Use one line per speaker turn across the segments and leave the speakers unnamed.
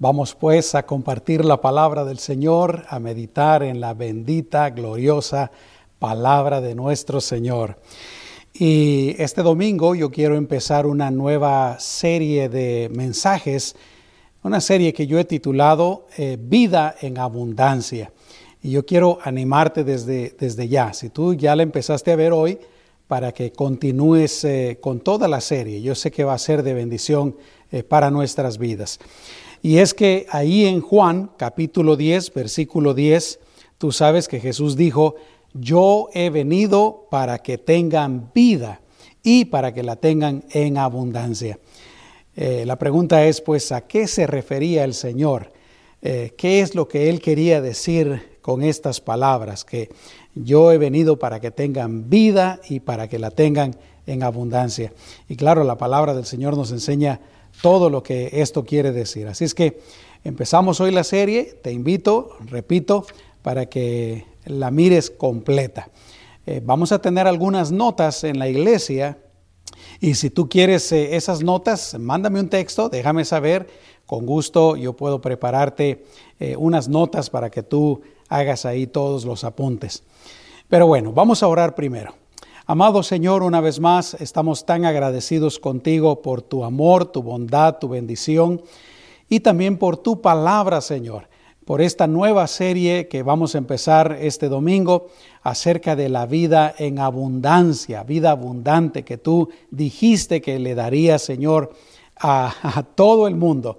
Vamos pues a compartir la palabra del Señor, a meditar en la bendita, gloriosa palabra de nuestro Señor. Y este domingo yo quiero empezar una nueva serie de mensajes, una serie que yo he titulado eh, Vida en Abundancia. Y yo quiero animarte desde, desde ya. Si tú ya la empezaste a ver hoy, para que continúes eh, con toda la serie. Yo sé que va a ser de bendición eh, para nuestras vidas. Y es que ahí en Juan capítulo 10, versículo 10, tú sabes que Jesús dijo, yo he venido para que tengan vida y para que la tengan en abundancia. Eh, la pregunta es, pues, ¿a qué se refería el Señor? Eh, ¿Qué es lo que Él quería decir con estas palabras? Que yo he venido para que tengan vida y para que la tengan en abundancia. Y claro, la palabra del Señor nos enseña todo lo que esto quiere decir. Así es que empezamos hoy la serie, te invito, repito, para que la mires completa. Eh, vamos a tener algunas notas en la iglesia y si tú quieres eh, esas notas, mándame un texto, déjame saber, con gusto yo puedo prepararte eh, unas notas para que tú hagas ahí todos los apuntes. Pero bueno, vamos a orar primero. Amado Señor, una vez más estamos tan agradecidos contigo por tu amor, tu bondad, tu bendición y también por tu palabra, Señor, por esta nueva serie que vamos a empezar este domingo acerca de la vida en abundancia, vida abundante que tú dijiste que le darías, Señor, a, todo el mundo.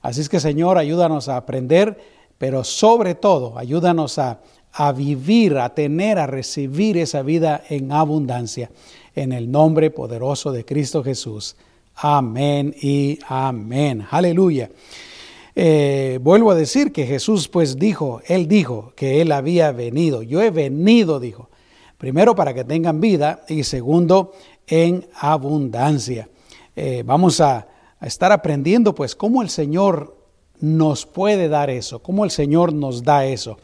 Así es que, Señor, ayúdanos a aprender, pero sobre todo, ayúdanos a a vivir, a tener, a recibir esa vida en abundancia. En el nombre poderoso de Cristo Jesús. Amén y amén. Aleluya. Eh, vuelvo a decir que Jesús pues dijo, Él dijo que Él había venido. Yo he venido, dijo. Primero para que tengan vida y segundo en abundancia. Eh, vamos a, a estar aprendiendo pues cómo el Señor nos puede dar eso, cómo el Señor nos da eso.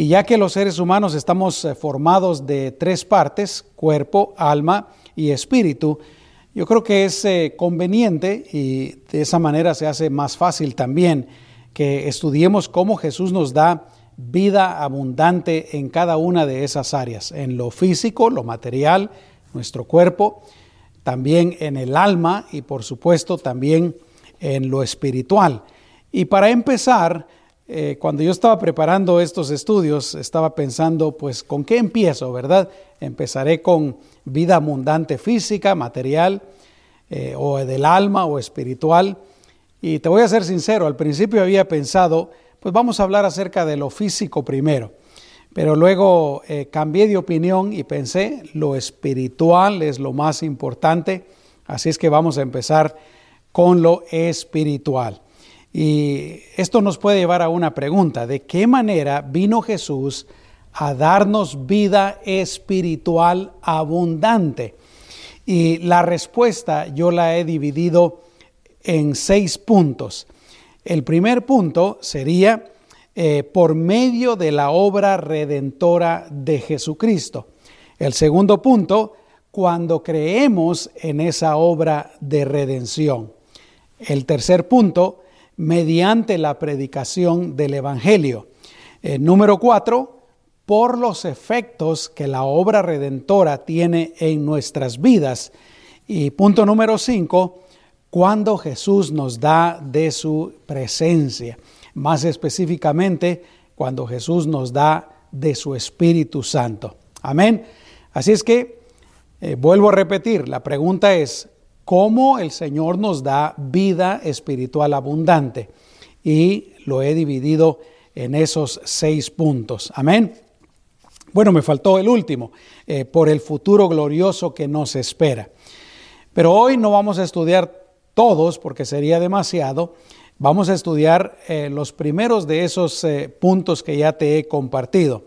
Y ya que los seres humanos estamos eh, formados de tres partes, cuerpo, alma y espíritu, yo creo que es eh, conveniente y de esa manera se hace más fácil también que estudiemos cómo Jesús nos da vida abundante en cada una de esas áreas, en lo físico, lo material, nuestro cuerpo, también en el alma y por supuesto también en lo espiritual. Y para empezar, eh, cuando yo estaba preparando estos estudios, estaba pensando, pues, ¿con qué empiezo, verdad? Empezaré con vida abundante física, material, eh, o del alma o espiritual. Y te voy a ser sincero, al principio había pensado, pues vamos a hablar acerca de lo físico primero. Pero luego eh, cambié de opinión y pensé, lo espiritual es lo más importante, así es que vamos a empezar con lo espiritual. Y esto nos puede llevar a una pregunta, ¿de qué manera vino Jesús a darnos vida espiritual abundante? Y la respuesta yo la he dividido en seis puntos. El primer punto sería eh, por medio de la obra redentora de Jesucristo. El segundo punto, cuando creemos en esa obra de redención. El tercer punto, mediante la predicación del Evangelio. Eh, número cuatro, por los efectos que la obra redentora tiene en nuestras vidas. Y punto número cinco, cuando Jesús nos da de su presencia. Más específicamente, cuando Jesús nos da de su Espíritu Santo. Amén. Así es que, eh, vuelvo a repetir, la pregunta es, cómo el Señor nos da vida espiritual abundante. Y lo he dividido en esos seis puntos. Amén. Bueno, me faltó el último, eh, por el futuro glorioso que nos espera. Pero hoy no vamos a estudiar todos porque sería demasiado. Vamos a estudiar eh, los primeros de esos eh, puntos que ya te he compartido.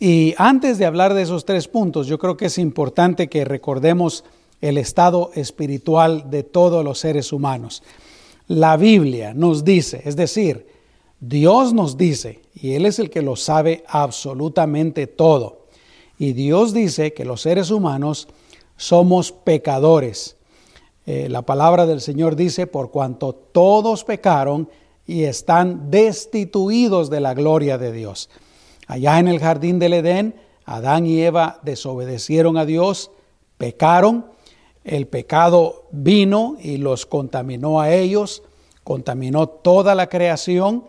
Y antes de hablar de esos tres puntos, yo creo que es importante que recordemos el estado espiritual de todos los seres humanos. La Biblia nos dice, es decir, Dios nos dice, y Él es el que lo sabe absolutamente todo, y Dios dice que los seres humanos somos pecadores. Eh, la palabra del Señor dice, por cuanto todos pecaron y están destituidos de la gloria de Dios. Allá en el jardín del Edén, Adán y Eva desobedecieron a Dios, pecaron, el pecado vino y los contaminó a ellos, contaminó toda la creación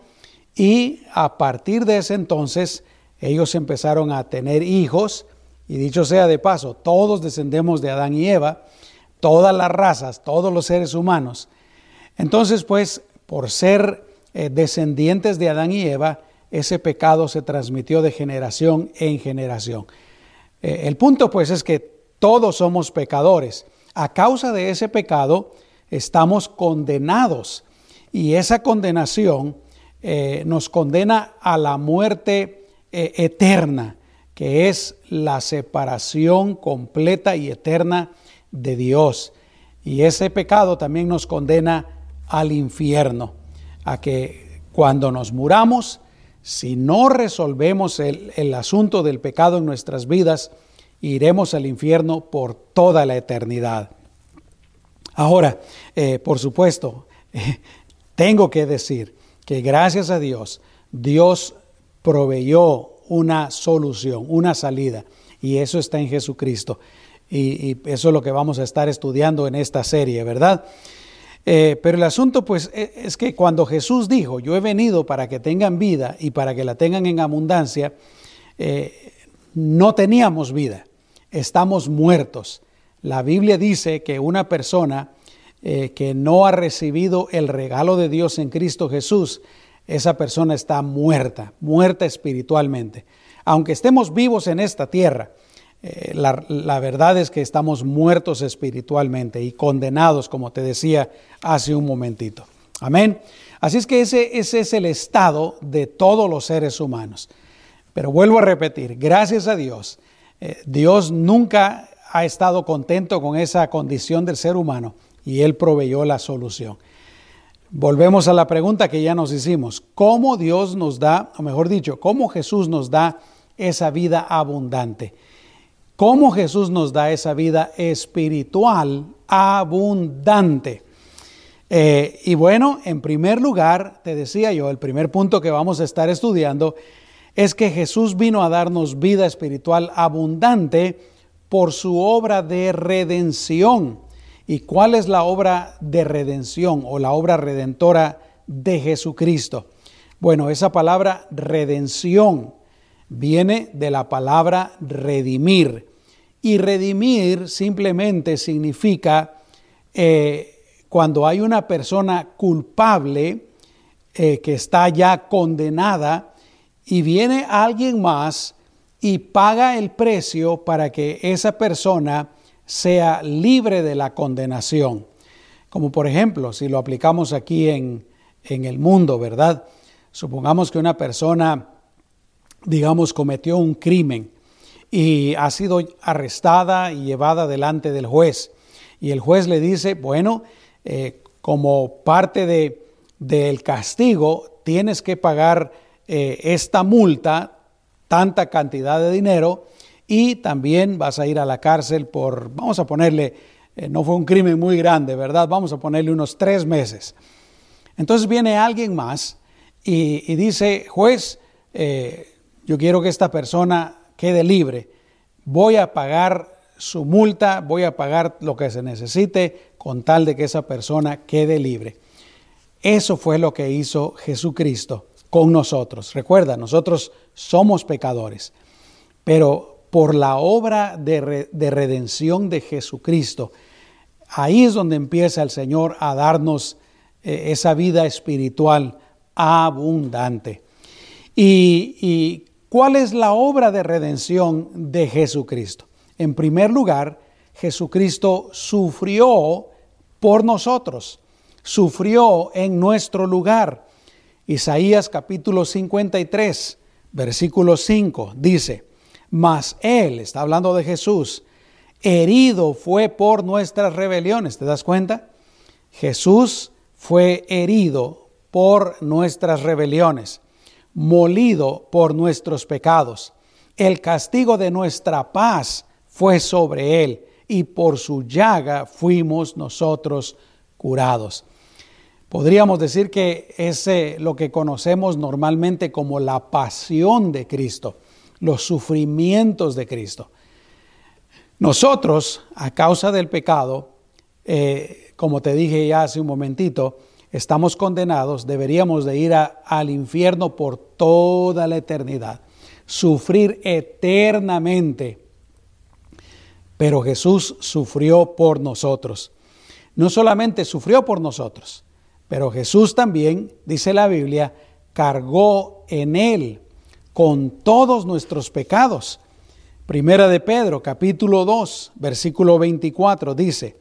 y a partir de ese entonces ellos empezaron a tener hijos y dicho sea de paso, todos descendemos de Adán y Eva, todas las razas, todos los seres humanos. Entonces pues por ser eh, descendientes de Adán y Eva, ese pecado se transmitió de generación en generación. Eh, el punto pues es que todos somos pecadores. A causa de ese pecado estamos condenados y esa condenación eh, nos condena a la muerte eterna, que es la separación completa y eterna de Dios. Y ese pecado también nos condena al infierno, a que cuando nos muramos, si no resolvemos el, asunto del pecado en nuestras vidas, iremos al infierno por toda la eternidad. Ahora, eh, por supuesto, tengo que decir que gracias a Dios, Dios proveyó una solución, una salida, y eso está en Jesucristo. Y, eso es lo que vamos a estar estudiando en esta serie, ¿verdad? Eh, pero el asunto pues e, es que cuando Jesús dijo, yo he venido para que tengan vida y para que la tengan en abundancia, eh, no teníamos vida, estamos muertos. La Biblia dice que una persona eh, que no ha recibido el regalo de Dios en Cristo Jesús, esa persona está muerta, muerta espiritualmente. Aunque estemos vivos en esta tierra, eh, la, verdad es que estamos muertos espiritualmente y condenados, como te decía hace un momentito. Amén. Así es que ese, ese es el estado de todos los seres humanos. Pero vuelvo a repetir, gracias a Dios, eh, Dios nunca ha estado contento con esa condición del ser humano y Él proveyó la solución. Volvemos a la pregunta que ya nos hicimos, ¿cómo Dios nos da, o mejor dicho, cómo Jesús nos da esa vida abundante? cómo Jesús nos da esa vida espiritual abundante. Eh, y bueno, en primer lugar, te decía yo, el primer punto que vamos a estar estudiando es que Jesús vino a darnos vida espiritual abundante por su obra de redención. ¿Y cuál es la obra de redención o la obra redentora de Jesucristo? Bueno, esa palabra redención viene de la palabra redimir. Y redimir simplemente significa eh, cuando hay una persona culpable eh, que está ya condenada y viene alguien más y paga el precio para que esa persona sea libre de la condenación. Como por ejemplo, si lo aplicamos aquí en, en el mundo, ¿verdad? Supongamos que una persona digamos, cometió un crimen y ha sido arrestada y llevada delante del juez. Y el juez le dice, bueno, eh, como parte de, del castigo, tienes que pagar eh, esta multa, tanta cantidad de dinero, y también vas a ir a la cárcel por, vamos a ponerle, eh, no fue un crimen muy grande, ¿verdad? Vamos a ponerle unos tres meses. Entonces viene alguien más y, y dice, juez, yo quiero que esta persona quede libre. Voy a pagar su multa, voy a pagar lo que se necesite con tal de que esa persona quede libre. Eso fue lo que hizo Jesucristo con nosotros. Recuerda, nosotros somos pecadores, pero por la obra de, redención de Jesucristo, ahí es donde empieza el Señor a darnos eh, esa vida espiritual abundante. Y ¿Cuál es la obra de redención de Jesucristo? En primer lugar, Jesucristo sufrió por nosotros, sufrió en nuestro lugar. Isaías capítulo 53, versículo 5 dice, mas Él, está hablando de Jesús, herido fue por nuestras rebeliones. ¿Te das cuenta? Jesús fue herido por nuestras rebeliones molido por nuestros pecados. El castigo de nuestra paz fue sobre él y por su llaga fuimos nosotros curados. Podríamos decir que es lo que conocemos normalmente como la pasión de Cristo, los sufrimientos de Cristo. Nosotros, a causa del pecado, eh, como te dije ya hace un momentito, estamos condenados, deberíamos de ir al infierno por toda la eternidad, sufrir eternamente. Pero Jesús sufrió por nosotros. No solamente sufrió por nosotros, pero Jesús también, dice la Biblia, cargó en él con todos nuestros pecados. Primera de Pedro, capítulo 2, versículo 24, dice,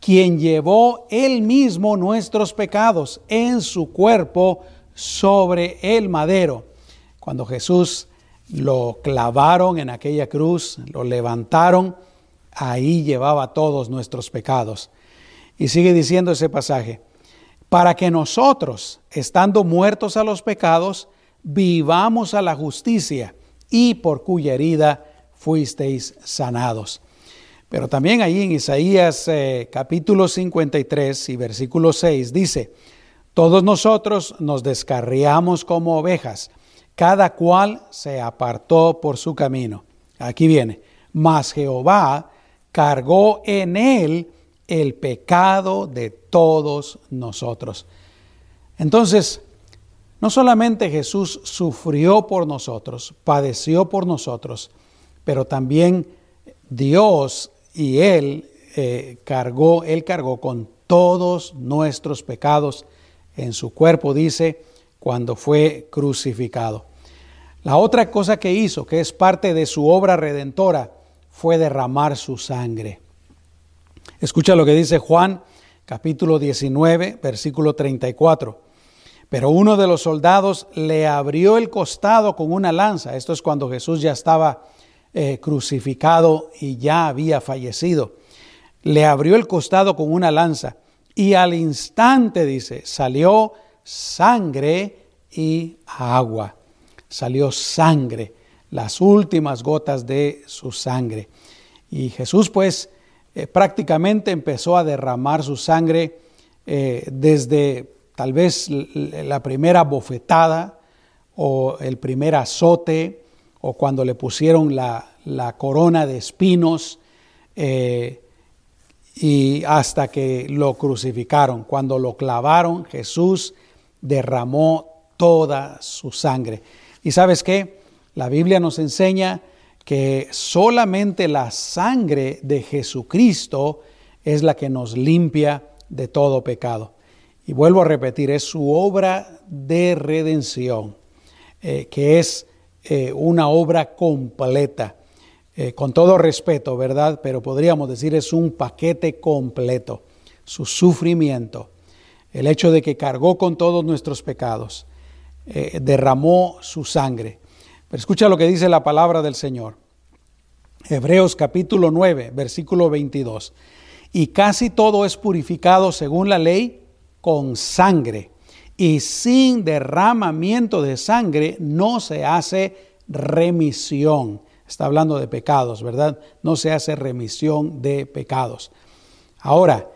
quien llevó él mismo nuestros pecados en su cuerpo sobre el madero. Cuando Jesús lo clavaron en aquella cruz, lo levantaron, ahí llevaba todos nuestros pecados. Y sigue diciendo ese pasaje, para que nosotros, estando muertos a los pecados, vivamos a la justicia y por cuya herida fuisteis sanados. Pero también ahí en Isaías eh, capítulo 53 y versículo 6 dice, todos nosotros nos descarriamos como ovejas, cada cual se apartó por su camino. Aquí viene, mas Jehová cargó en él el pecado de todos nosotros. Entonces, no solamente Jesús sufrió por nosotros, padeció por nosotros, pero también Dios y Él eh, cargó, Él cargó con todos nuestros pecados en su cuerpo, dice, cuando fue crucificado. La otra cosa que hizo, que es parte de su obra redentora, fue derramar su sangre. Escucha lo que dice Juan capítulo 19, versículo 34. Pero uno de los soldados le abrió el costado con una lanza. Esto es cuando Jesús ya estaba eh, crucificado y ya había fallecido. Le abrió el costado con una lanza y al instante, dice, salió sangre y agua. Salió sangre, las últimas gotas de su sangre. Y Jesús pues eh, prácticamente empezó a derramar su sangre eh, desde tal vez la primera bofetada o el primer azote o cuando le pusieron la, corona de espinos eh, y hasta que lo crucificaron. Cuando lo clavaron, Jesús derramó toda su sangre. ¿Y sabes qué? La Biblia nos enseña que solamente la sangre de Jesucristo es la que nos limpia de todo pecado. Y vuelvo a repetir, es su obra de redención, eh, que es eh, una obra completa. Eh, con todo respeto, ¿verdad? Pero podríamos decir es un paquete completo. Su sufrimiento, el hecho de que cargó con todos nuestros pecados, derramó su sangre. Pero escucha lo que dice la palabra del Señor. Hebreos capítulo 9, versículo 22. Y casi todo es purificado según la ley con sangre. Y sin derramamiento de sangre no se hace remisión. Está hablando de pecados, ¿verdad? No se hace remisión de pecados. Ahora,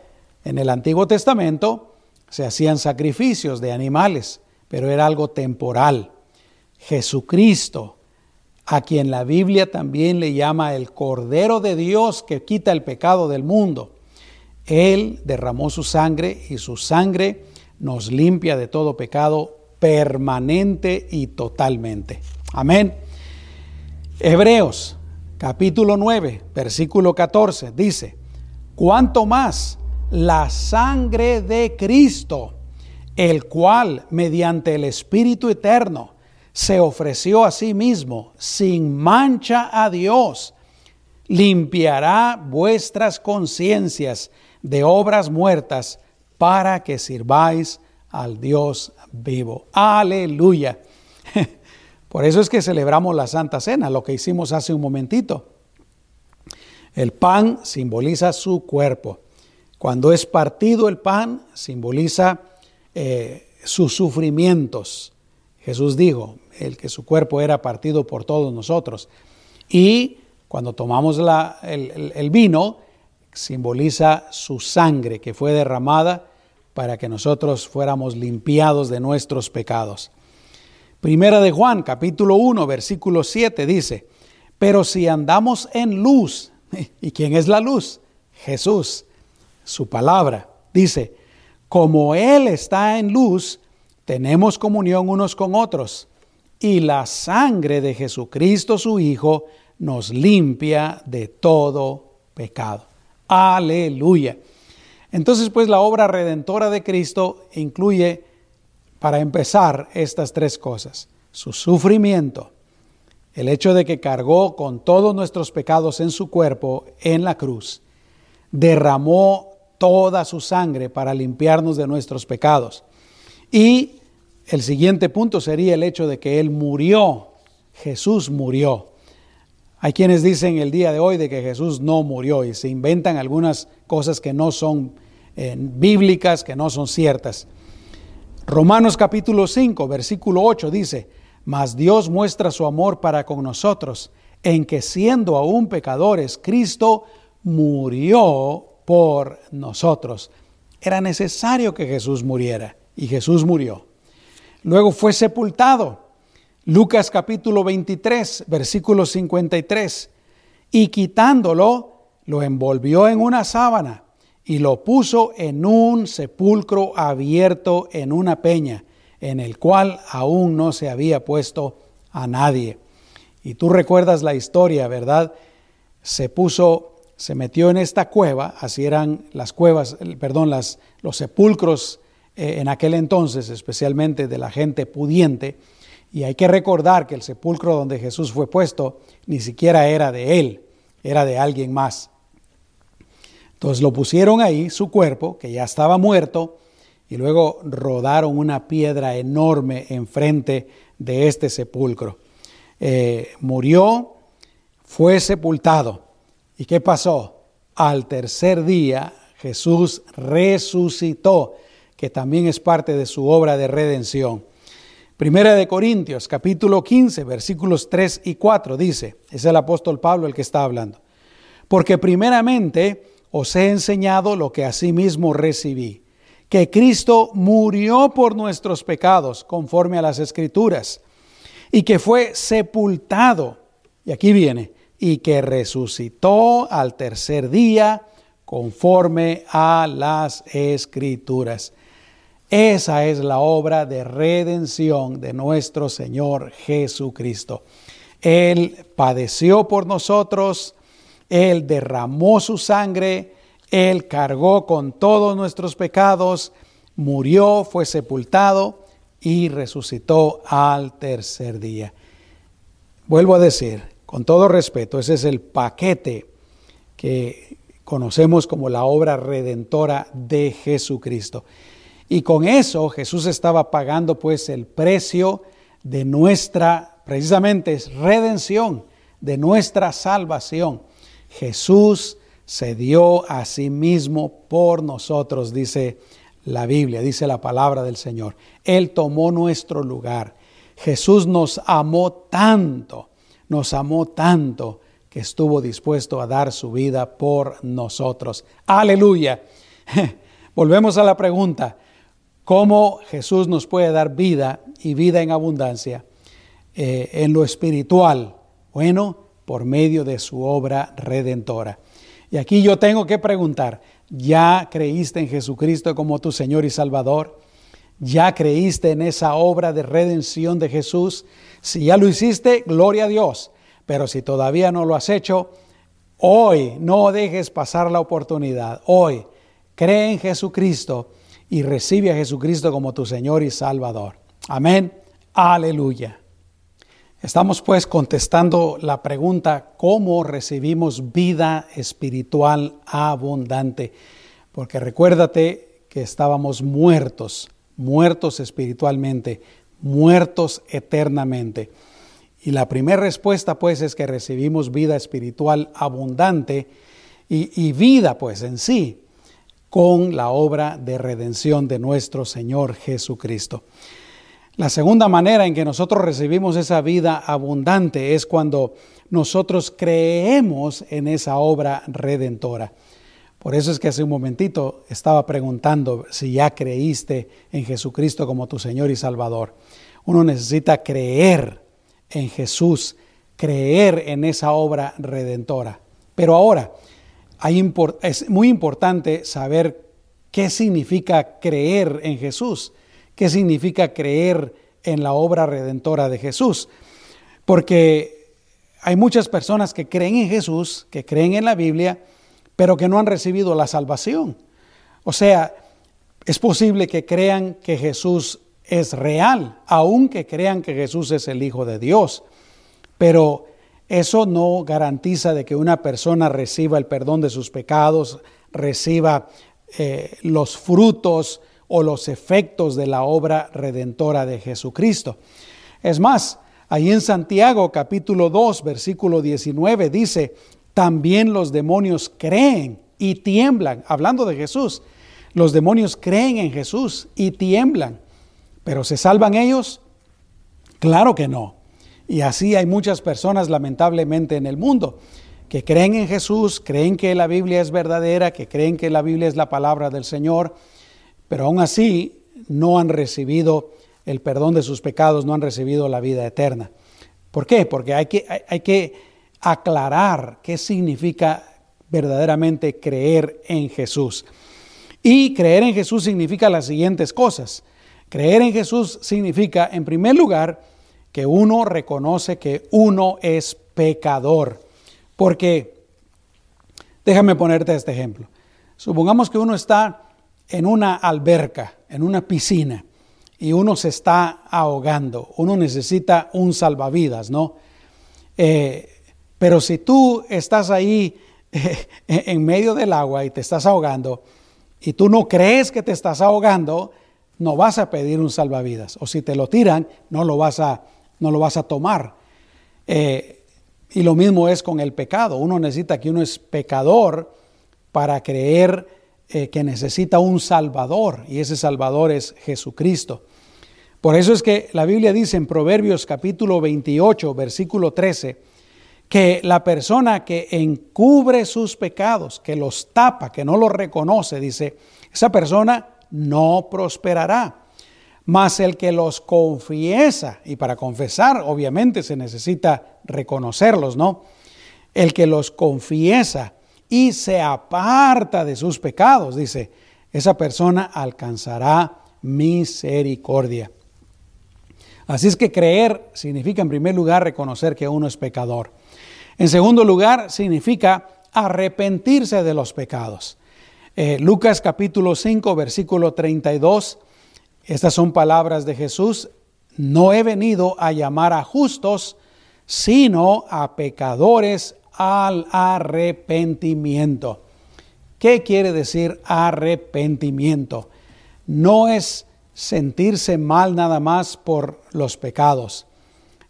en el Antiguo Testamento se hacían sacrificios de animales, pero era algo temporal. Jesucristo, a quien la Biblia también le llama el Cordero de Dios que quita el pecado del mundo, él derramó su sangre y su sangre nos limpia de todo pecado permanente y totalmente. Amén. Hebreos capítulo 9, versículo 14 dice, cuanto más la sangre de Cristo, el cual mediante el Espíritu Eterno se ofreció a sí mismo sin mancha a Dios, limpiará vuestras conciencias de obras muertas para que sirváis al Dios vivo. Aleluya. Por eso es que celebramos la Santa Cena, lo que hicimos hace un momentito. El pan simboliza su cuerpo. Cuando es partido el pan, simboliza eh, sus sufrimientos. Jesús dijo, el que su cuerpo era partido por todos nosotros. Y cuando tomamos el vino, simboliza su sangre que fue derramada para que nosotros fuéramos limpiados de nuestros pecados. Primera de Juan, capítulo 1, versículo 7 dice, pero si andamos en luz, ¿y quién es la luz? Jesús, su palabra. Dice, como Él está en luz, tenemos comunión unos con otros, y la sangre de Jesucristo su Hijo nos limpia de todo pecado. Aleluya. Entonces, pues la obra redentora de Cristo incluye, para empezar, estas tres cosas. Su sufrimiento, el hecho de que cargó con todos nuestros pecados en su cuerpo en la cruz, derramó toda su sangre para limpiarnos de nuestros pecados. Y el siguiente punto sería el hecho de que Él murió, Jesús murió. Hay quienes dicen el día de hoy de que Jesús no murió y se inventan algunas cosas que no son eh, bíblicas, que no son ciertas. Romanos capítulo 5, versículo 8 dice, mas Dios muestra su amor para con nosotros, en que siendo aún pecadores, Cristo murió por nosotros. Era necesario que Jesús muriera y Jesús murió. Luego fue sepultado Lucas capítulo 23, versículo 53. Y quitándolo, lo envolvió en una sábana y lo puso en un sepulcro abierto en una peña, en el cual aún no se había puesto a nadie. Y tú recuerdas la historia, ¿verdad? Se puso, se metió en esta cueva, así eran las cuevas, perdón, los sepulcros eh, en aquel entonces, especialmente de la gente pudiente y hay que recordar que el sepulcro donde Jesús fue puesto ni siquiera era de él, era de alguien más. Entonces lo pusieron ahí, su cuerpo, que ya estaba muerto, y luego rodaron una piedra enorme enfrente de este sepulcro. Eh, murió, fue sepultado. ¿Y qué pasó? Al tercer día Jesús resucitó, que también es parte de su obra de redención. Primera de Corintios, capítulo 15, versículos 3 y 4 dice, es el apóstol Pablo el que está hablando, porque primeramente os he enseñado lo que asimismo recibí, que Cristo murió por nuestros pecados conforme a las escrituras, y que fue sepultado, y aquí viene, y que resucitó al tercer día conforme a las escrituras. Esa es la obra de redención de nuestro Señor Jesucristo. Él padeció por nosotros, Él derramó su sangre, Él cargó con todos nuestros pecados, murió, fue sepultado y resucitó al tercer día. Vuelvo a decir, con todo respeto, ese es el paquete que conocemos como la obra redentora de Jesucristo. Y con eso Jesús estaba pagando pues el precio de nuestra, precisamente es redención, de nuestra salvación. Jesús se dio a sí mismo por nosotros, dice la Biblia, dice la palabra del Señor. Él tomó nuestro lugar. Jesús nos amó tanto, nos amó tanto que estuvo dispuesto a dar su vida por nosotros. Aleluya. Volvemos a la pregunta, cómo Jesús nos puede dar vida y vida en abundancia eh, en lo espiritual. Bueno, por medio de su obra redentora. Y aquí yo tengo que preguntar, ¿ya creíste en Jesucristo como tu Señor y Salvador? ¿Ya creíste en esa obra de redención de Jesús? Si ya lo hiciste, gloria a Dios. Pero si todavía no lo has hecho, hoy no dejes pasar la oportunidad. Hoy cree en Jesucristo y recibe a Jesucristo como tu Señor y Salvador. Amén. Aleluya. Estamos pues contestando la pregunta, ¿cómo recibimos vida espiritual abundante? Porque recuérdate que estábamos muertos, muertos espiritualmente, muertos eternamente. Y la primera respuesta pues es que recibimos vida espiritual abundante y, y vida pues en sí con la obra de redención de nuestro Señor Jesucristo. La segunda manera en que nosotros recibimos esa vida abundante es cuando nosotros creemos en esa obra redentora. Por eso es que hace un momentito estaba preguntando si ya creíste en Jesucristo como tu Señor y Salvador. Uno necesita creer en Jesús, creer en esa obra redentora. Pero ahora, es muy importante saber qué significa creer en Jesús, qué significa creer en la obra redentora de Jesús. Porque hay muchas personas que creen en Jesús, que creen en la Biblia, pero que no han recibido la salvación. O sea, es posible que crean que Jesús es real, aunque crean que Jesús es el Hijo de Dios. Pero eso no garantiza de que una persona reciba el perdón de sus pecados, reciba eh, los frutos o los efectos de la obra redentora de Jesucristo. Es más, ahí en Santiago capítulo 2, versículo 19 dice, también los demonios creen y tiemblan. Hablando de Jesús, los demonios creen en Jesús y tiemblan. ¿Pero se salvan ellos? Claro que no. Y así hay muchas personas lamentablemente en el mundo que creen en Jesús, creen que la Biblia es verdadera, que creen que la Biblia es la palabra del Señor, pero aún así no han recibido el perdón de sus pecados, no han recibido la vida eterna. ¿Por qué? Porque hay que, hay que aclarar qué significa verdaderamente creer en Jesús. Y creer en Jesús significa las siguientes cosas. Creer en Jesús significa, en primer lugar, que uno reconoce que uno es pecador. Porque, déjame ponerte este ejemplo. Supongamos que uno está en una alberca, en una piscina, y uno se está ahogando. Uno necesita un salvavidas, ¿no? Eh, pero si tú estás ahí en medio del agua y te estás ahogando y tú no crees que te estás ahogando, no vas a pedir un salvavidas. O si te lo tiran, no lo vas a, no lo vas a tomar. Eh, y lo mismo es con el pecado. Uno necesita que uno es pecador para creer eh, que necesita un Salvador y ese Salvador es Jesucristo. Por eso es que la Biblia dice en Proverbios capítulo 28, versículo 13, que la persona que encubre sus pecados, que los tapa, que no los reconoce, dice, esa persona no prosperará. Mas el que los confiesa, y para confesar obviamente se necesita reconocerlos, ¿no? El que los confiesa y se aparta de sus pecados, dice, esa persona alcanzará misericordia. Así es que creer significa en primer lugar reconocer que uno es pecador. En segundo lugar, significa arrepentirse de los pecados. Eh, Lucas capítulo 5, versículo 32, estas son palabras de Jesús, no he venido a llamar a justos, sino a pecadores al arrepentimiento. ¿Qué quiere decir arrepentimiento? No es sentirse mal nada más por los pecados,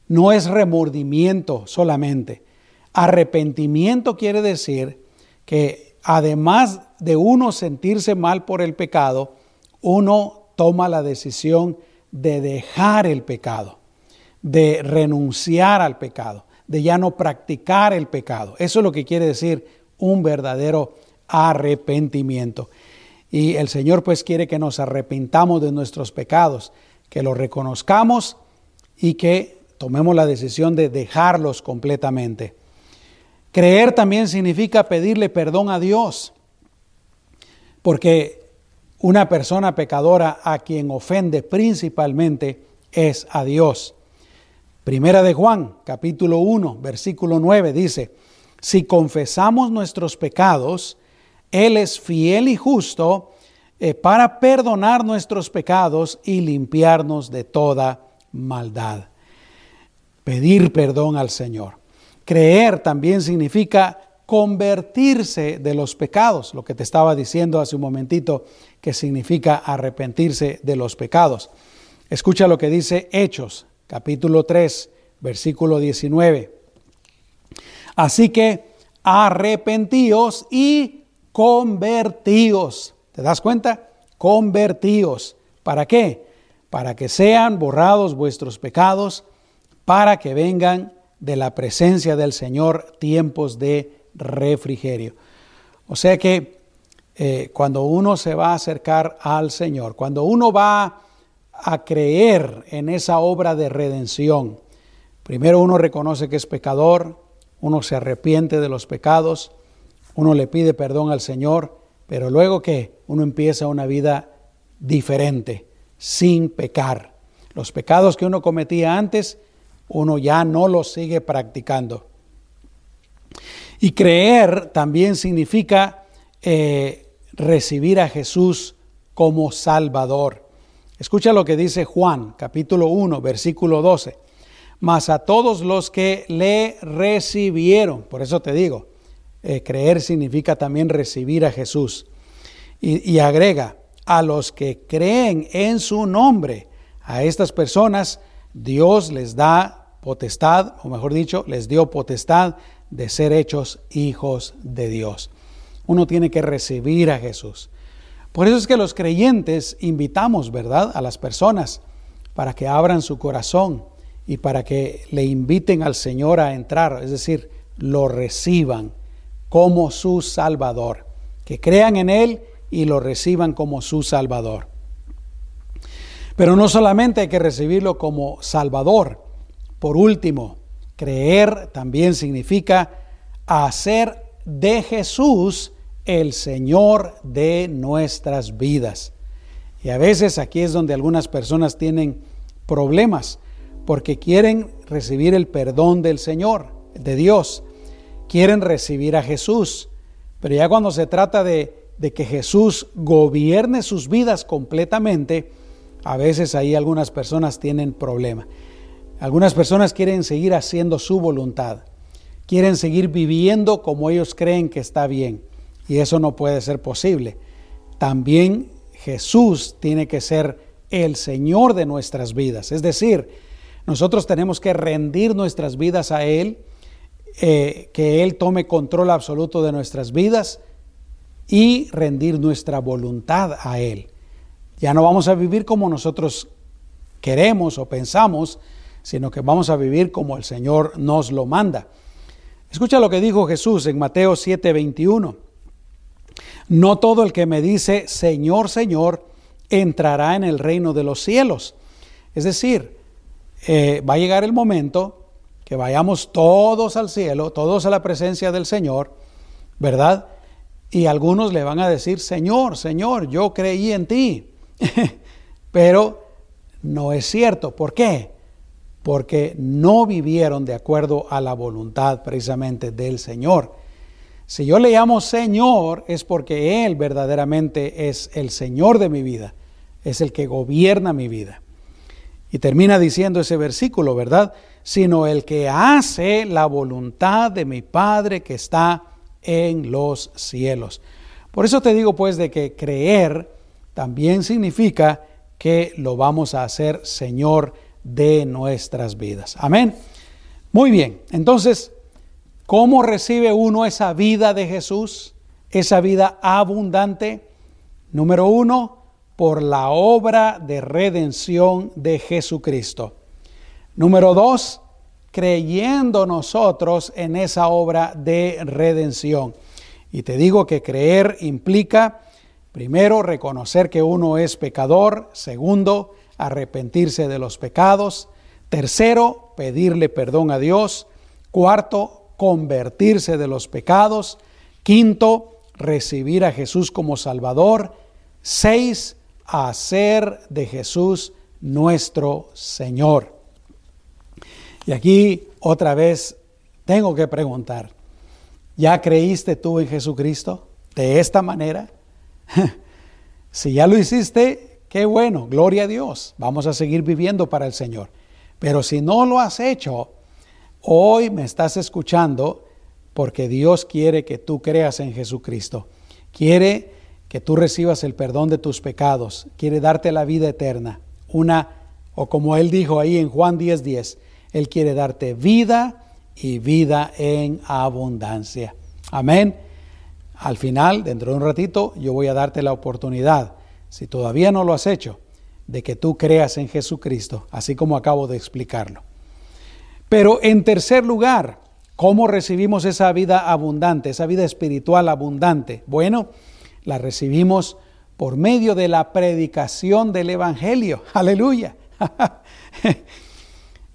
no es remordimiento solamente Arrepentimiento quiere decir que además de uno sentirse mal por el pecado, uno toma la decisión de dejar el pecado, de renunciar al pecado, de ya no practicar el pecado. Eso es lo que quiere decir un verdadero arrepentimiento. Y el Señor pues quiere que nos arrepintamos de nuestros pecados, que los reconozcamos y que tomemos la decisión de dejarlos completamente. Creer también significa pedirle perdón a Dios, porque una persona pecadora a quien ofende principalmente es a Dios. Primera de Juan, capítulo 1, versículo 9 dice, si confesamos nuestros pecados, Él es fiel y justo eh, para perdonar nuestros pecados y limpiarnos de toda maldad. Pedir perdón al Señor. Creer también significa convertirse de los pecados, lo que te estaba diciendo hace un momentito, que significa arrepentirse de los pecados. Escucha lo que dice Hechos, capítulo 3, versículo 19. Así que arrepentíos y convertíos. ¿Te das cuenta? Convertíos. ¿Para qué? Para que sean borrados vuestros pecados, para que vengan de la presencia del Señor tiempos de refrigerio. O sea que eh, cuando uno se va a acercar al Señor, cuando uno va a creer en esa obra de redención, primero uno reconoce que es pecador, uno se arrepiente de los pecados, uno le pide perdón al Señor, pero luego que uno empieza una vida diferente, sin pecar. Los pecados que uno cometía antes, uno ya no los sigue practicando. Y creer también significa eh, recibir a Jesús como Salvador. Escucha lo que dice Juan, capítulo 1, versículo 12. Mas a todos los que le recibieron, por eso te digo, eh, creer significa también recibir a Jesús. Y, y agrega, a los que creen en su nombre, a estas personas, Dios les da potestad, o mejor dicho, les dio potestad de ser hechos hijos de Dios. Uno tiene que recibir a Jesús. Por eso es que los creyentes invitamos, ¿verdad?, a las personas para que abran su corazón y para que le inviten al Señor a entrar, es decir, lo reciban como su Salvador, que crean en Él y lo reciban como su Salvador. Pero no solamente hay que recibirlo como Salvador. Por último, creer también significa hacer de Jesús el Señor de nuestras vidas. Y a veces aquí es donde algunas personas tienen problemas porque quieren recibir el perdón del Señor, de Dios. Quieren recibir a Jesús. Pero ya cuando se trata de, de que Jesús gobierne sus vidas completamente, a veces ahí algunas personas tienen problema. Algunas personas quieren seguir haciendo su voluntad, quieren seguir viviendo como ellos creen que está bien, y eso no puede ser posible. También Jesús tiene que ser el Señor de nuestras vidas, es decir, nosotros tenemos que rendir nuestras vidas a Él, eh, que Él tome control absoluto de nuestras vidas y rendir nuestra voluntad a Él. Ya no vamos a vivir como nosotros queremos o pensamos, sino que vamos a vivir como el Señor nos lo manda. Escucha lo que dijo Jesús en Mateo 7:21. No todo el que me dice, Señor, Señor, entrará en el reino de los cielos. Es decir, eh, va a llegar el momento que vayamos todos al cielo, todos a la presencia del Señor, ¿verdad? Y algunos le van a decir, Señor, Señor, yo creí en ti. Pero no es cierto. ¿Por qué? Porque no vivieron de acuerdo a la voluntad precisamente del Señor. Si yo le llamo Señor es porque Él verdaderamente es el Señor de mi vida, es el que gobierna mi vida. Y termina diciendo ese versículo, ¿verdad? Sino el que hace la voluntad de mi Padre que está en los cielos. Por eso te digo pues de que creer también significa que lo vamos a hacer Señor de nuestras vidas. Amén. Muy bien, entonces, ¿cómo recibe uno esa vida de Jesús? Esa vida abundante. Número uno, por la obra de redención de Jesucristo. Número dos, creyendo nosotros en esa obra de redención. Y te digo que creer implica Primero, reconocer que uno es pecador. Segundo, arrepentirse de los pecados. Tercero, pedirle perdón a Dios. Cuarto, convertirse de los pecados. Quinto, recibir a Jesús como Salvador. Seis, hacer de Jesús nuestro Señor. Y aquí otra vez tengo que preguntar, ¿ya creíste tú en Jesucristo de esta manera? si ya lo hiciste, qué bueno, gloria a Dios. Vamos a seguir viviendo para el Señor. Pero si no lo has hecho, hoy me estás escuchando porque Dios quiere que tú creas en Jesucristo. Quiere que tú recibas el perdón de tus pecados. Quiere darte la vida eterna. Una, o como Él dijo ahí en Juan 10:10, 10, Él quiere darte vida y vida en abundancia. Amén. Al final, dentro de un ratito, yo voy a darte la oportunidad, si todavía no lo has hecho, de que tú creas en Jesucristo, así como acabo de explicarlo. Pero en tercer lugar, ¿cómo recibimos esa vida abundante, esa vida espiritual abundante? Bueno, La recibimos por medio de la predicación del Evangelio. Aleluya.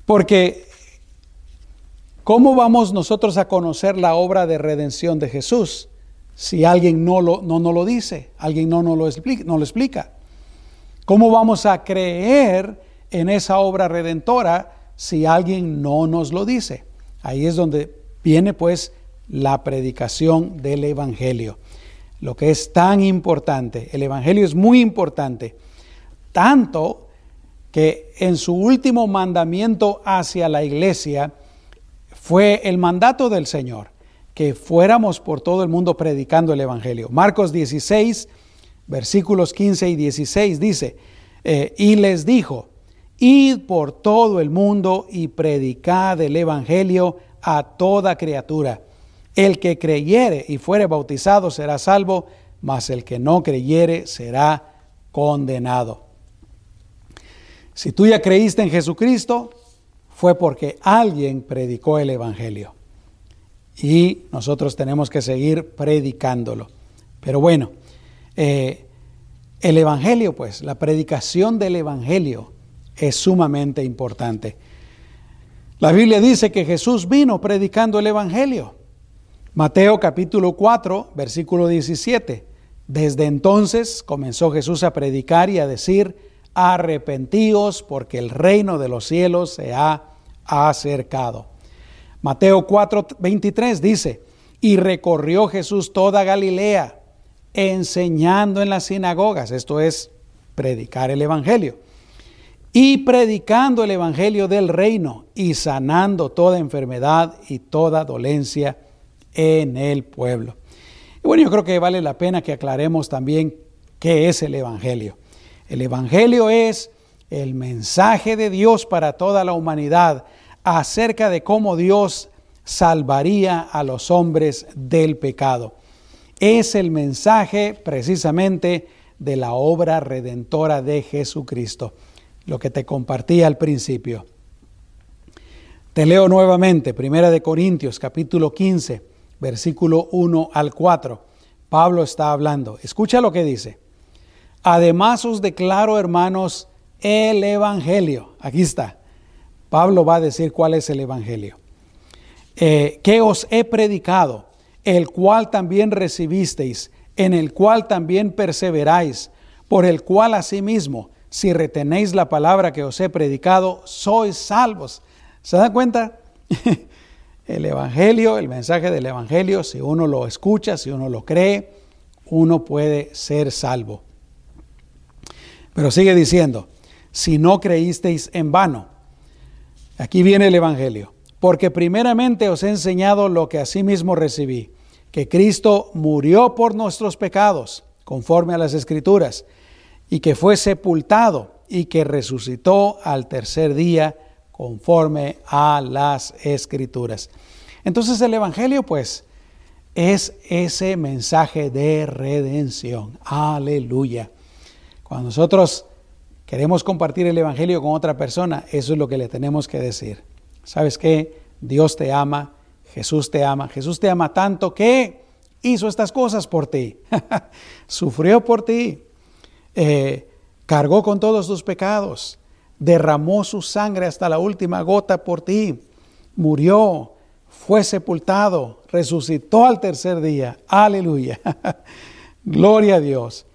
Porque, ¿cómo vamos nosotros a conocer la obra de redención de Jesús si alguien no, lo, no nos lo dice, alguien no nos lo explica, no lo explica? ¿Cómo vamos a creer en esa obra redentora si alguien no nos lo dice? Ahí es donde viene pues la predicación del Evangelio. Lo que es tan importante, el Evangelio es muy importante, tanto que en su último mandamiento hacia la iglesia fue el mandato del Señor, que fuéramos por todo el mundo predicando el Evangelio. Marcos 16, versículos 15 y 16 dice, eh, y les dijo, id por todo el mundo y predicad el Evangelio a toda criatura. El que creyere y fuere bautizado será salvo, mas el que no creyere será condenado. Si tú ya creíste en Jesucristo, fue porque alguien predicó el Evangelio. Y nosotros tenemos que seguir predicándolo. Pero bueno, eh, el Evangelio, pues, la predicación del Evangelio es sumamente importante. La Biblia dice que Jesús vino predicando el Evangelio. Mateo capítulo 4, versículo 17. Desde entonces comenzó Jesús a predicar y a decir, arrepentíos porque el reino de los cielos se ha acercado. Mateo 4, 23 dice, y recorrió Jesús toda Galilea, enseñando en las sinagogas, esto es predicar el Evangelio y predicando el Evangelio del reino y sanando toda enfermedad y toda dolencia en el pueblo. Y bueno, yo creo que vale la pena que aclaremos también qué es el Evangelio. El Evangelio es el mensaje de Dios para toda la humanidad acerca de cómo Dios salvaría a los hombres del pecado. Es el mensaje precisamente de la obra redentora de Jesucristo lo que te compartí al principio. Te leo nuevamente, Primera de Corintios, capítulo 15, versículo 1 al 4. Pablo está hablando. Escucha lo que dice. Además os declaro, hermanos, el Evangelio. Aquí está. Pablo va a decir cuál es el Evangelio. Eh, que os he predicado, el cual también recibisteis, en el cual también perseveráis, por el cual asimismo si retenéis la palabra que os he predicado, sois salvos. ¿Se dan cuenta? el Evangelio, el mensaje del Evangelio, si uno lo escucha, si uno lo cree, uno puede ser salvo. Pero sigue diciendo, si no creísteis en vano, aquí viene el Evangelio, porque primeramente os he enseñado lo que asimismo recibí, que Cristo murió por nuestros pecados, conforme a las Escrituras y que fue sepultado y que resucitó al tercer día conforme a las escrituras. Entonces el Evangelio pues es ese mensaje de redención. Aleluya. Cuando nosotros queremos compartir el Evangelio con otra persona, eso es lo que le tenemos que decir. ¿Sabes qué? Dios te ama, Jesús te ama, Jesús te ama tanto que hizo estas cosas por ti, sufrió por ti, eh, cargó con todos tus pecados, derramó su sangre hasta la última gota por ti, murió, fue sepultado, resucitó al tercer día. Aleluya. Gloria a Dios.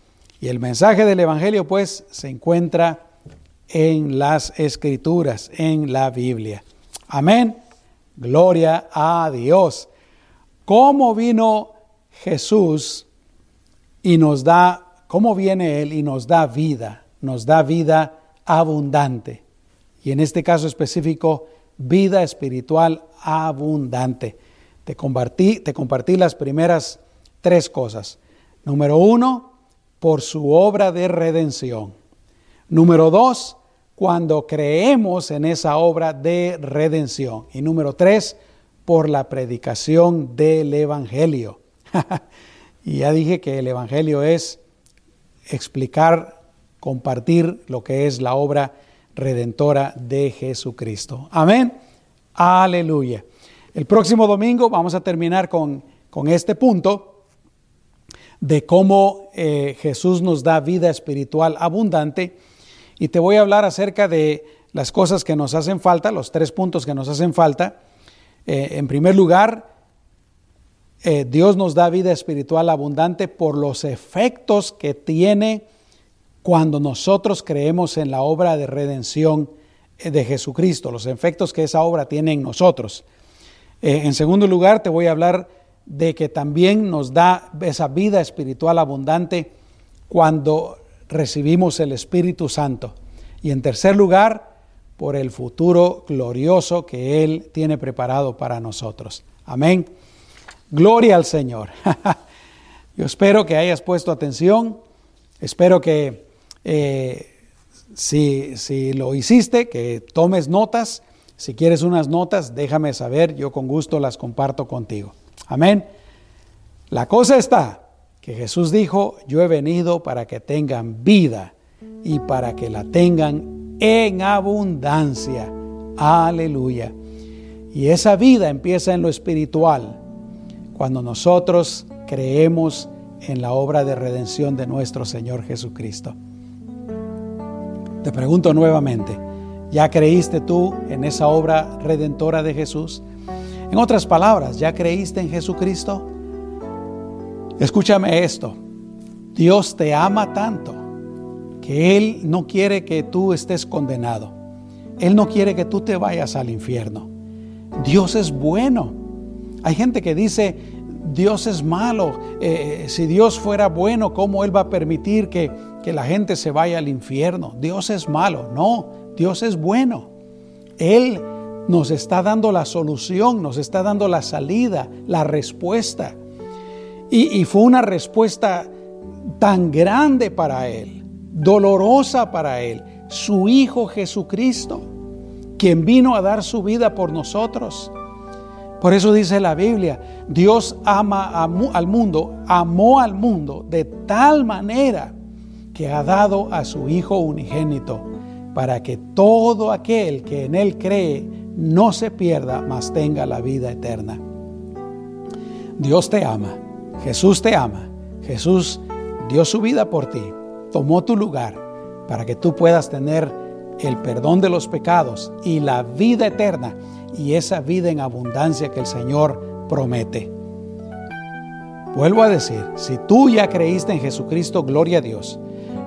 Y el mensaje del Evangelio pues se encuentra en las escrituras, en la Biblia. Amén. Gloria a Dios. ¿Cómo vino Jesús y nos da cómo viene Él y nos da vida, nos da vida abundante. Y en este caso específico, vida espiritual abundante. Te compartí, te compartí las primeras tres cosas. Número uno, por su obra de redención. Número dos, cuando creemos en esa obra de redención. Y número tres, por la predicación del Evangelio. y ya dije que el Evangelio es explicar, compartir lo que es la obra redentora de Jesucristo. Amén. Aleluya. El próximo domingo vamos a terminar con, con este punto de cómo eh, Jesús nos da vida espiritual abundante y te voy a hablar acerca de las cosas que nos hacen falta, los tres puntos que nos hacen falta. Eh, en primer lugar, eh, Dios nos da vida espiritual abundante por los efectos que tiene cuando nosotros creemos en la obra de redención de Jesucristo, los efectos que esa obra tiene en nosotros. en segundo lugar, te voy a hablar de que también nos da esa vida espiritual abundante cuando recibimos el Espíritu Santo. Y en tercer lugar, por el futuro glorioso que Él tiene preparado para nosotros. Amén. Gloria al Señor. Yo espero que hayas puesto atención. Espero que eh, si, si lo hiciste, que tomes notas. Si quieres unas notas, déjame saber. Yo con gusto las comparto contigo. Amén. La cosa está que Jesús dijo, yo he venido para que tengan vida y para que la tengan en abundancia. Aleluya. Y esa vida empieza en lo espiritual, cuando nosotros creemos en la obra de redención de nuestro Señor Jesucristo. Te pregunto nuevamente, ¿ya creíste tú en esa obra redentora de Jesús? En otras palabras, ¿ya creíste en Jesucristo? Escúchame esto, Dios te ama tanto que Él no quiere que tú estés condenado. Él no quiere que tú te vayas al infierno. Dios es bueno. Hay gente que dice, Dios es malo. Eh, si Dios fuera bueno, ¿cómo Él va a permitir que, que la gente se vaya al infierno? Dios es malo. No, Dios es bueno. Él nos está dando la solución, nos está dando la salida, la respuesta. Y, fue una respuesta tan grande para él, dolorosa para él, su Hijo Jesucristo, quien vino a dar su vida por nosotros. Por eso dice la Biblia, Dios ama al mundo, amó al mundo de tal manera que ha dado a su Hijo unigénito, para que todo aquel que en Él cree no se pierda, mas tenga la vida eterna. Dios te ama. Jesús te ama. Jesús dio su vida por ti, tomó tu lugar para que tú puedas tener el perdón de los pecados y la vida eterna y esa vida en abundancia que el Señor promete. Vuelvo a decir, si tú ya creíste en Jesucristo, gloria a Dios.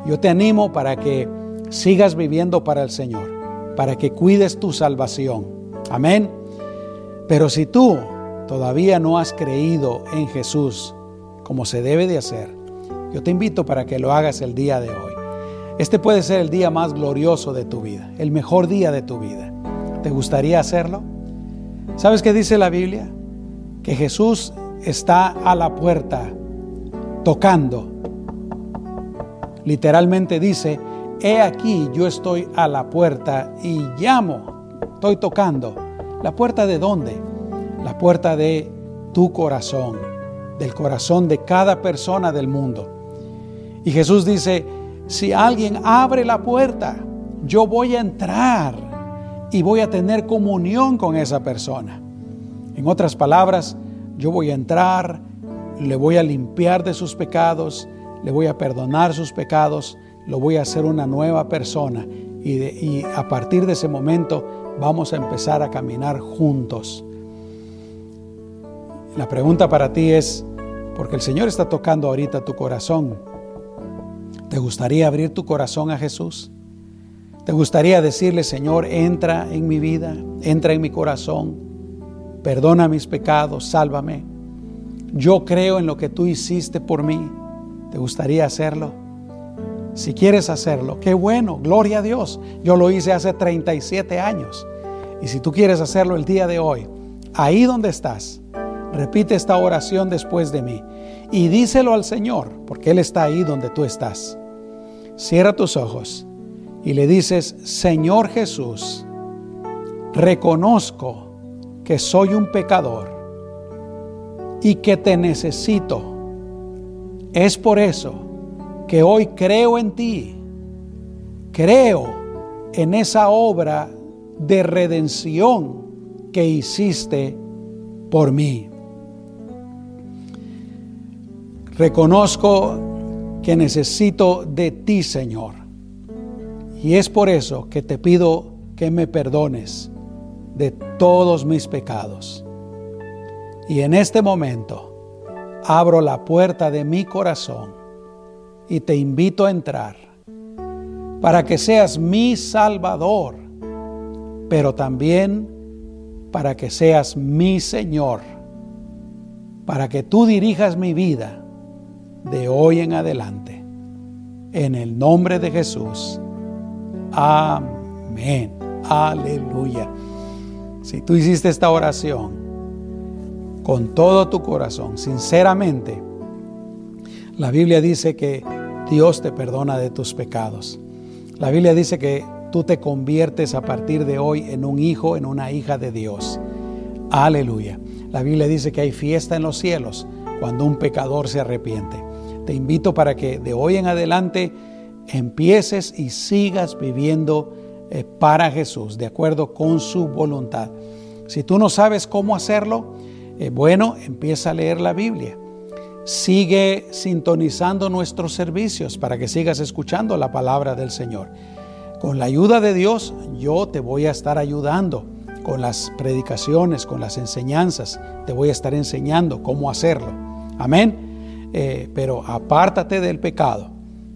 Yo te animo para que sigas viviendo para el Señor, para que cuides tu salvación. Amén. Pero si tú todavía no has creído en Jesús, como se debe de hacer, yo te invito para que lo hagas el día de hoy. Este puede ser el día más glorioso de tu vida, el mejor día de tu vida. ¿Te gustaría hacerlo? ¿Sabes qué dice la Biblia? Que Jesús está a la puerta tocando. Literalmente dice, he aquí yo estoy a la puerta y llamo, estoy tocando. ¿La puerta de dónde? La puerta de tu corazón del corazón de cada persona del mundo. Y Jesús dice, si alguien abre la puerta, yo voy a entrar y voy a tener comunión con esa persona. En otras palabras, yo voy a entrar, le voy a limpiar de sus pecados, le voy a perdonar sus pecados, lo voy a hacer una nueva persona y, y a partir de ese momento vamos a empezar a caminar juntos. La pregunta para ti es, porque el Señor está tocando ahorita tu corazón, ¿te gustaría abrir tu corazón a Jesús? ¿Te gustaría decirle, Señor, entra en mi vida, entra en mi corazón, perdona mis pecados, sálvame? Yo creo en lo que tú hiciste por mí. ¿Te gustaría hacerlo? Si quieres hacerlo, qué bueno, gloria a Dios. Yo lo hice hace 37 años. Y si tú quieres hacerlo el día de hoy, ahí donde estás, Repite esta oración después de mí y díselo al Señor, porque Él está ahí donde tú estás. Cierra tus ojos y le dices, Señor Jesús, reconozco que soy un pecador y que te necesito. Es por eso que hoy creo en ti, creo en esa obra de redención que hiciste por mí. Reconozco que necesito de ti, Señor. Y es por eso que te pido que me perdones de todos mis pecados. Y en este momento abro la puerta de mi corazón y te invito a entrar para que seas mi Salvador, pero también para que seas mi Señor, para que tú dirijas mi vida de hoy en adelante. En el nombre de Jesús. Amén. Aleluya. Si tú hiciste esta oración con todo tu corazón, sinceramente, la Biblia dice que Dios te perdona de tus pecados. La Biblia dice que tú te conviertes a partir de hoy en un hijo, en una hija de Dios. Aleluya. La Biblia dice que hay fiesta en los cielos cuando un pecador se arrepiente. Te invito para que de hoy en adelante empieces y sigas viviendo eh, para Jesús, de acuerdo con su voluntad. Si tú no sabes cómo hacerlo, eh, bueno, empieza a leer la Biblia. Sigue sintonizando nuestros servicios para que sigas escuchando la palabra del Señor. Con la ayuda de Dios, yo te voy a estar ayudando con las predicaciones, con las enseñanzas. Te voy a estar enseñando cómo hacerlo. Amén. Eh, pero apártate del pecado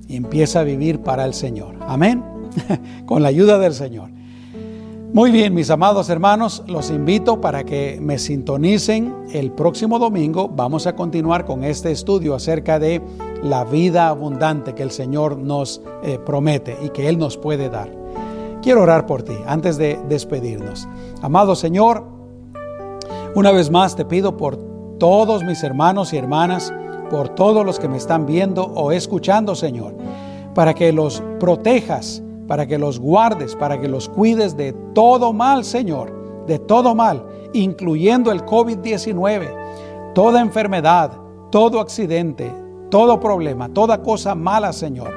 y empieza a vivir para el Señor. Amén. con la ayuda del Señor. Muy bien, mis amados hermanos, los invito para que me sintonicen el próximo domingo. Vamos a continuar con este estudio acerca de la vida abundante que el Señor nos eh, promete y que Él nos puede dar. Quiero orar por ti antes de despedirnos. Amado Señor, una vez más te pido por todos mis hermanos y hermanas, por todos los que me están viendo o escuchando, Señor, para que los protejas para que los guardes, para que los cuides de todo mal, Señor, de todo mal, incluyendo el COVID-19, toda enfermedad, todo accidente, todo problema, toda cosa mala, Señor,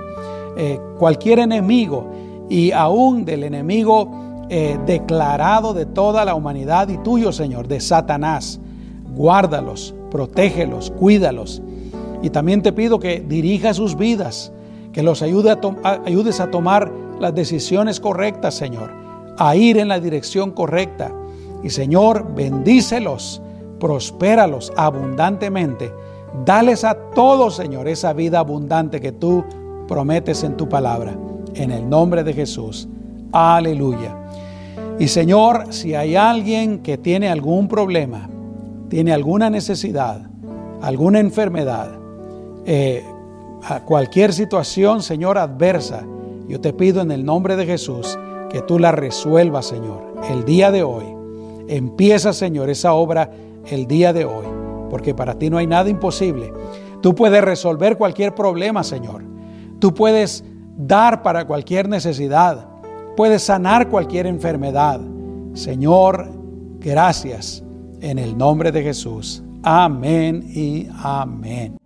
eh, cualquier enemigo y aún del enemigo eh, declarado de toda la humanidad y tuyo, Señor, de Satanás. Guárdalos, protégelos, cuídalos. Y también te pido que dirija sus vidas, que los ayude a ayudes a tomar las decisiones correctas, Señor, a ir en la dirección correcta. Y Señor, bendícelos, prospéralos abundantemente. Dales a todos, Señor, esa vida abundante que tú prometes en tu palabra. En el nombre de Jesús. Aleluya. Y Señor, si hay alguien que tiene algún problema, tiene alguna necesidad, alguna enfermedad, eh, cualquier situación, Señor, adversa, yo te pido en el nombre de Jesús que tú la resuelvas, Señor, el día de hoy. Empieza, Señor, esa obra el día de hoy, porque para ti no hay nada imposible. Tú puedes resolver cualquier problema, Señor. Tú puedes dar para cualquier necesidad. Puedes sanar cualquier enfermedad. Señor, gracias en el nombre de Jesús. Amén y amén.